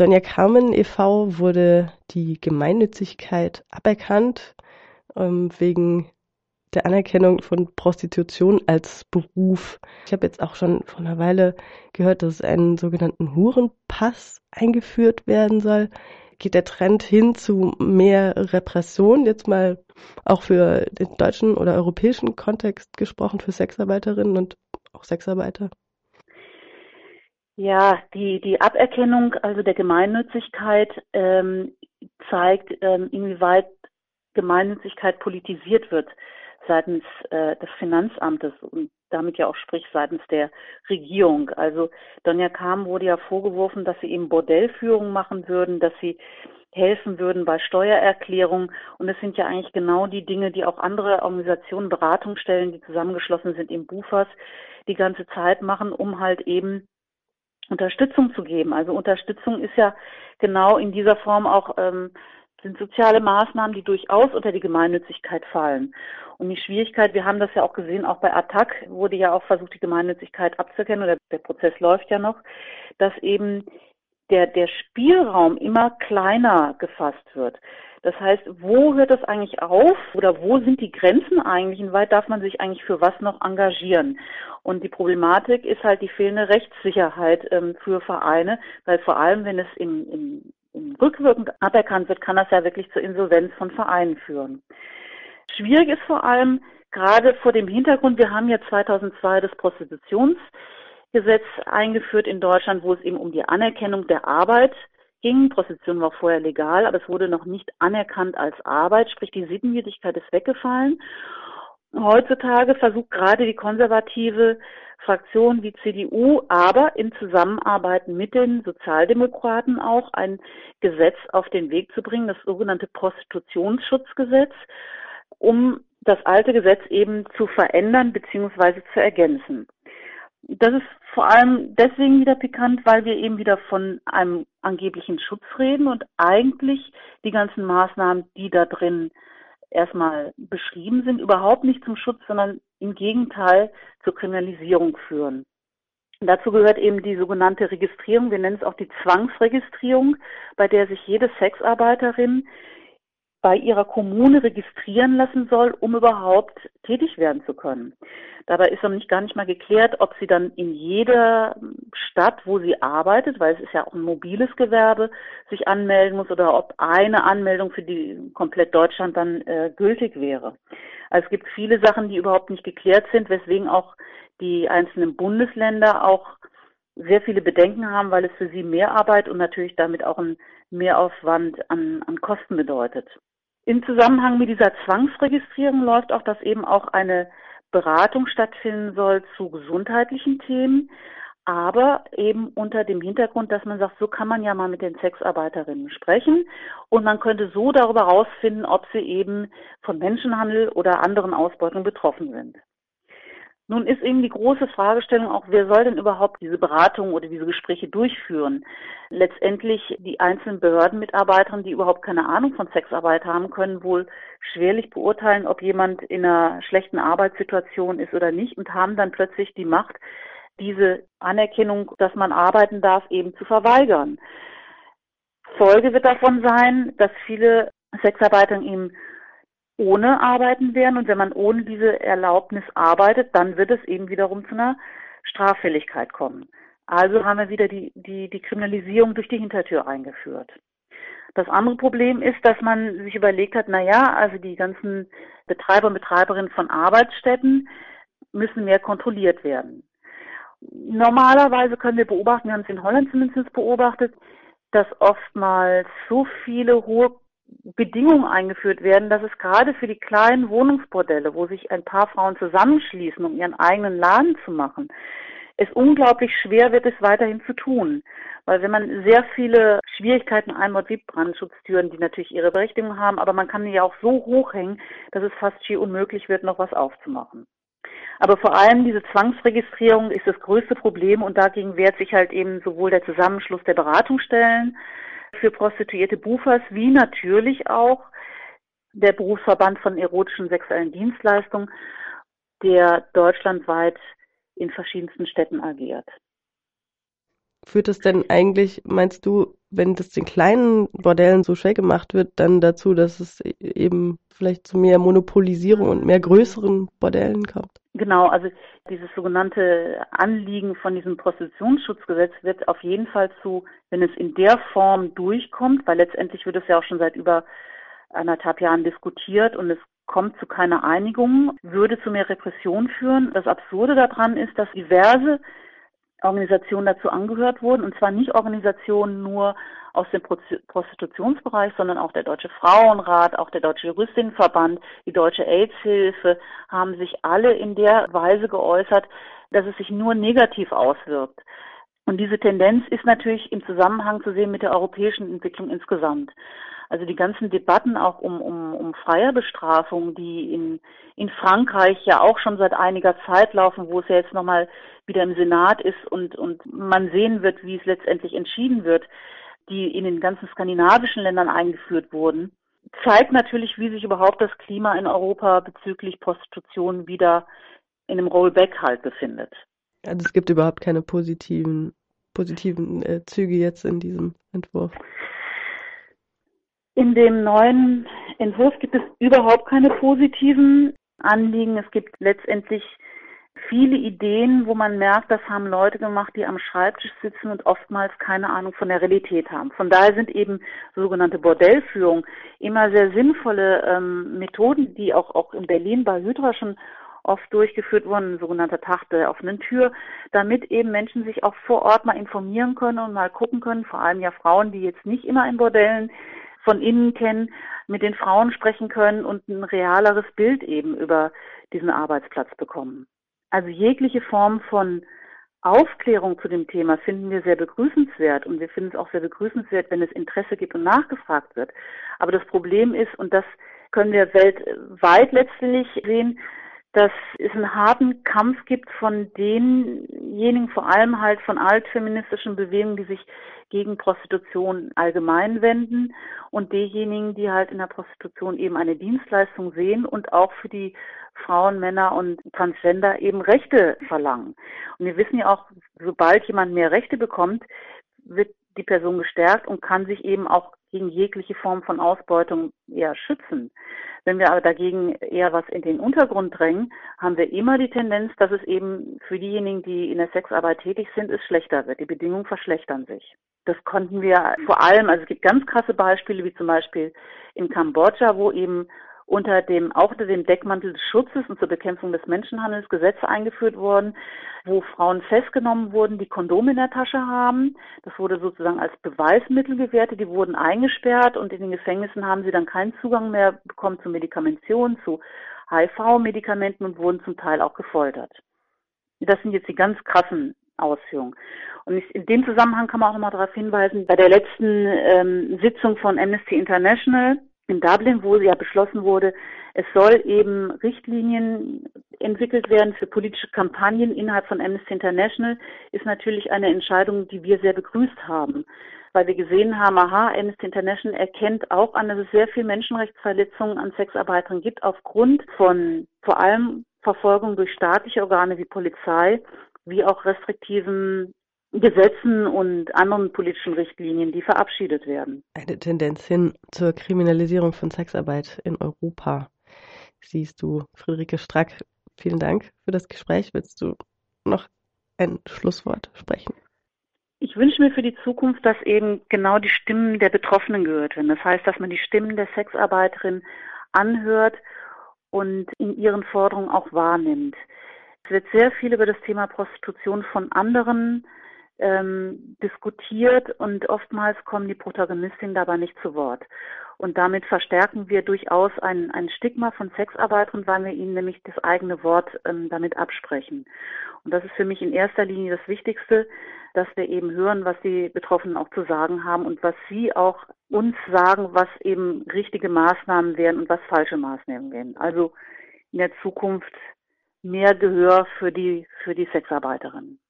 Donja Carmen e.V. wurde die Gemeinnützigkeit aberkannt ähm, wegen der Anerkennung von Prostitution als Beruf. Ich habe jetzt auch schon vor einer Weile gehört, dass einen sogenannten Hurenpass eingeführt werden soll. Geht der Trend hin zu mehr Repression, jetzt mal auch für den deutschen oder europäischen Kontext gesprochen, für Sexarbeiterinnen und auch Sexarbeiter? Ja, die, die Aberkennung also der Gemeinnützigkeit ähm, zeigt, ähm, inwieweit Gemeinnützigkeit politisiert wird seitens äh, des Finanzamtes und damit ja auch sprich seitens der Regierung. Also Donja Kam wurde ja vorgeworfen, dass sie eben Bordellführung machen würden, dass sie helfen würden bei Steuererklärungen. Und das sind ja eigentlich genau die Dinge, die auch andere Organisationen, Beratungsstellen, die zusammengeschlossen sind im BUFAS, die ganze Zeit machen, um halt eben Unterstützung zu geben. Also Unterstützung ist ja genau in dieser Form auch ähm, sind soziale Maßnahmen, die durchaus unter die Gemeinnützigkeit fallen. Und die Schwierigkeit, wir haben das ja auch gesehen, auch bei Attac wurde ja auch versucht, die Gemeinnützigkeit abzuerkennen, oder der Prozess läuft ja noch, dass eben der, der Spielraum immer kleiner gefasst wird. Das heißt, wo hört das eigentlich auf oder wo sind die Grenzen eigentlich? Inwieweit darf man sich eigentlich für was noch engagieren? Und die Problematik ist halt die fehlende Rechtssicherheit ähm, für Vereine, weil vor allem, wenn es im, im, im rückwirkend aberkannt wird, kann das ja wirklich zur Insolvenz von Vereinen führen. Schwierig ist vor allem gerade vor dem Hintergrund, wir haben ja 2002 das Prostitutionsgesetz eingeführt in Deutschland, wo es eben um die Anerkennung der Arbeit ging. Prostitution war vorher legal, aber es wurde noch nicht anerkannt als Arbeit, sprich die Sittenwidrigkeit ist weggefallen. Heutzutage versucht gerade die konservative Fraktion wie CDU, aber in Zusammenarbeit mit den Sozialdemokraten auch ein Gesetz auf den Weg zu bringen, das sogenannte Prostitutionsschutzgesetz, um das alte Gesetz eben zu verändern bzw. zu ergänzen. Das ist vor allem deswegen wieder pikant, weil wir eben wieder von einem angeblichen Schutz reden und eigentlich die ganzen Maßnahmen, die da drin erstmal beschrieben sind, überhaupt nicht zum Schutz, sondern im Gegenteil zur Kriminalisierung führen. Dazu gehört eben die sogenannte Registrierung, wir nennen es auch die Zwangsregistrierung, bei der sich jede Sexarbeiterin bei ihrer Kommune registrieren lassen soll, um überhaupt tätig werden zu können. Dabei ist noch nicht gar nicht mal geklärt, ob sie dann in jeder Stadt, wo sie arbeitet, weil es ist ja auch ein mobiles Gewerbe, sich anmelden muss oder ob eine Anmeldung für die komplett Deutschland dann äh, gültig wäre. Also es gibt viele Sachen, die überhaupt nicht geklärt sind, weswegen auch die einzelnen Bundesländer auch sehr viele Bedenken haben, weil es für sie mehr Arbeit und natürlich damit auch ein Mehraufwand an, an Kosten bedeutet. Im Zusammenhang mit dieser Zwangsregistrierung läuft auch, dass eben auch eine Beratung stattfinden soll zu gesundheitlichen Themen, aber eben unter dem Hintergrund, dass man sagt, so kann man ja mal mit den Sexarbeiterinnen sprechen und man könnte so darüber herausfinden, ob sie eben von Menschenhandel oder anderen Ausbeutungen betroffen sind. Nun ist eben die große Fragestellung auch, wer soll denn überhaupt diese Beratung oder diese Gespräche durchführen? Letztendlich die einzelnen Behördenmitarbeiterinnen, die überhaupt keine Ahnung von Sexarbeit haben, können wohl schwerlich beurteilen, ob jemand in einer schlechten Arbeitssituation ist oder nicht und haben dann plötzlich die Macht, diese Anerkennung, dass man arbeiten darf, eben zu verweigern. Folge wird davon sein, dass viele Sexarbeiter eben ohne arbeiten werden. Und wenn man ohne diese Erlaubnis arbeitet, dann wird es eben wiederum zu einer Straffälligkeit kommen. Also haben wir wieder die, die, die Kriminalisierung durch die Hintertür eingeführt. Das andere Problem ist, dass man sich überlegt hat, na ja, also die ganzen Betreiber und Betreiberinnen von Arbeitsstätten müssen mehr kontrolliert werden. Normalerweise können wir beobachten, wir haben es in Holland zumindest beobachtet, dass oftmals so viele hohe Bedingungen eingeführt werden, dass es gerade für die kleinen Wohnungsbordelle, wo sich ein paar Frauen zusammenschließen, um ihren eigenen Laden zu machen, es unglaublich schwer wird, es weiterhin zu tun. Weil wenn man sehr viele Schwierigkeiten einbaut, wie Brandschutztüren, die natürlich ihre Berechtigung haben, aber man kann die ja auch so hochhängen, dass es fast schier unmöglich wird, noch was aufzumachen. Aber vor allem diese Zwangsregistrierung ist das größte Problem und dagegen wehrt sich halt eben sowohl der Zusammenschluss der Beratungsstellen, für prostituierte Bufers, wie natürlich auch der Berufsverband von erotischen sexuellen Dienstleistungen, der deutschlandweit in verschiedensten Städten agiert. Führt es denn eigentlich, meinst du, wenn das den kleinen Bordellen so schwer gemacht wird, dann dazu, dass es e-, eben vielleicht zu mehr Monopolisierung und mehr größeren Bordellen kommt. Genau, also dieses sogenannte Anliegen von diesem Prostitutionsschutzgesetz wird auf jeden Fall zu, wenn es in der Form durchkommt, weil letztendlich wird es ja auch schon seit über anderthalb Jahren diskutiert und es kommt zu keiner Einigung, würde zu mehr Repression führen. Das Absurde daran ist, dass diverse Organisationen dazu angehört wurden, und zwar nicht Organisationen nur aus dem Prostitutionsbereich, sondern auch der Deutsche Frauenrat, auch der Deutsche Juristinnenverband, die Deutsche AIDS-Hilfe haben sich alle in der Weise geäußert, dass es sich nur negativ auswirkt. Und diese Tendenz ist natürlich im Zusammenhang zu sehen mit der europäischen Entwicklung insgesamt. Also die ganzen Debatten auch um, um, um freie Bestrafung, die in, in Frankreich ja auch schon seit einiger Zeit laufen, wo es ja jetzt nochmal wieder im Senat ist und, und man sehen wird, wie es letztendlich entschieden wird, die in den ganzen skandinavischen Ländern eingeführt wurden, zeigt natürlich, wie sich überhaupt das Klima in Europa bezüglich Prostitution wieder in einem Rollback halt befindet. Also es gibt überhaupt keine positiven, positiven äh, Züge jetzt in diesem Entwurf. In dem neuen Entwurf gibt es überhaupt keine positiven Anliegen. Es gibt letztendlich viele Ideen, wo man merkt, das haben Leute gemacht, die am Schreibtisch sitzen und oftmals keine Ahnung von der Realität haben. Von daher sind eben sogenannte Bordellführung immer sehr sinnvolle ähm, Methoden, die auch, auch in Berlin bei Hydra schon oft durchgeführt wurden, sogenannter Tag der offenen Tür, damit eben Menschen sich auch vor Ort mal informieren können und mal gucken können, vor allem ja Frauen, die jetzt nicht immer in Bordellen von innen kennen, mit den Frauen sprechen können und ein realeres Bild eben über diesen Arbeitsplatz bekommen. Also jegliche Form von Aufklärung zu dem Thema finden wir sehr begrüßenswert und wir finden es auch sehr begrüßenswert, wenn es Interesse gibt und nachgefragt wird. Aber das Problem ist, und das können wir weltweit letztlich sehen, dass es einen harten Kampf gibt von denjenigen, vor allem halt von altfeministischen Bewegungen, die sich gegen Prostitution allgemein wenden und diejenigen, die halt in der Prostitution eben eine Dienstleistung sehen und auch für die Frauen, Männer und Transgender eben Rechte verlangen. Und wir wissen ja auch, sobald jemand mehr Rechte bekommt, wird die Person gestärkt und kann sich eben auch gegen jegliche Form von Ausbeutung eher schützen. Wenn wir aber dagegen eher was in den Untergrund drängen, haben wir immer die Tendenz, dass es eben für diejenigen, die in der Sexarbeit tätig sind, es schlechter wird. Die Bedingungen verschlechtern sich. Das konnten wir vor allem, also es gibt ganz krasse Beispiele, wie zum Beispiel in Kambodscha, wo eben unter dem, auch unter dem Deckmantel des Schutzes und zur Bekämpfung des Menschenhandels Gesetze eingeführt wurden, wo Frauen festgenommen wurden, die Kondome in der Tasche haben. Das wurde sozusagen als Beweismittel gewertet. Die wurden eingesperrt und in den Gefängnissen haben sie dann keinen Zugang mehr bekommen zu Medikamenten, zu HIV-Medikamenten und wurden zum Teil auch gefoltert. Das sind jetzt die ganz krassen Ausführungen. Und in dem Zusammenhang kann man auch nochmal darauf hinweisen, bei der letzten ähm, Sitzung von Amnesty International in Dublin, wo ja beschlossen wurde, es soll eben Richtlinien entwickelt werden für politische Kampagnen innerhalb von Amnesty International, ist natürlich eine Entscheidung, die wir sehr begrüßt haben, weil wir gesehen haben, aha, Amnesty International erkennt auch an, dass es sehr viel Menschenrechtsverletzungen an Sexarbeiterinnen gibt aufgrund von vor allem Verfolgung durch staatliche Organe wie Polizei, wie auch restriktiven Gesetzen und anderen politischen Richtlinien, die verabschiedet werden. Eine Tendenz hin zur Kriminalisierung von Sexarbeit in Europa. Siehst du, Friederike Strack, vielen Dank für das Gespräch. Willst du noch ein Schlusswort sprechen? Ich wünsche mir für die Zukunft, dass eben genau die Stimmen der Betroffenen gehört werden. Das heißt, dass man die Stimmen der Sexarbeiterin anhört und in ihren Forderungen auch wahrnimmt. Es wird sehr viel über das Thema Prostitution von anderen ähm, diskutiert und oftmals kommen die Protagonistinnen dabei nicht zu Wort. Und damit verstärken wir durchaus ein, ein Stigma von Sexarbeiterinnen, weil wir ihnen nämlich das eigene Wort ähm, damit absprechen. Und das ist für mich in erster Linie das Wichtigste, dass wir eben hören, was die Betroffenen auch zu sagen haben und was sie auch uns sagen, was eben richtige Maßnahmen wären und was falsche Maßnahmen wären. Also in der Zukunft mehr Gehör für die, für die Sexarbeiterinnen.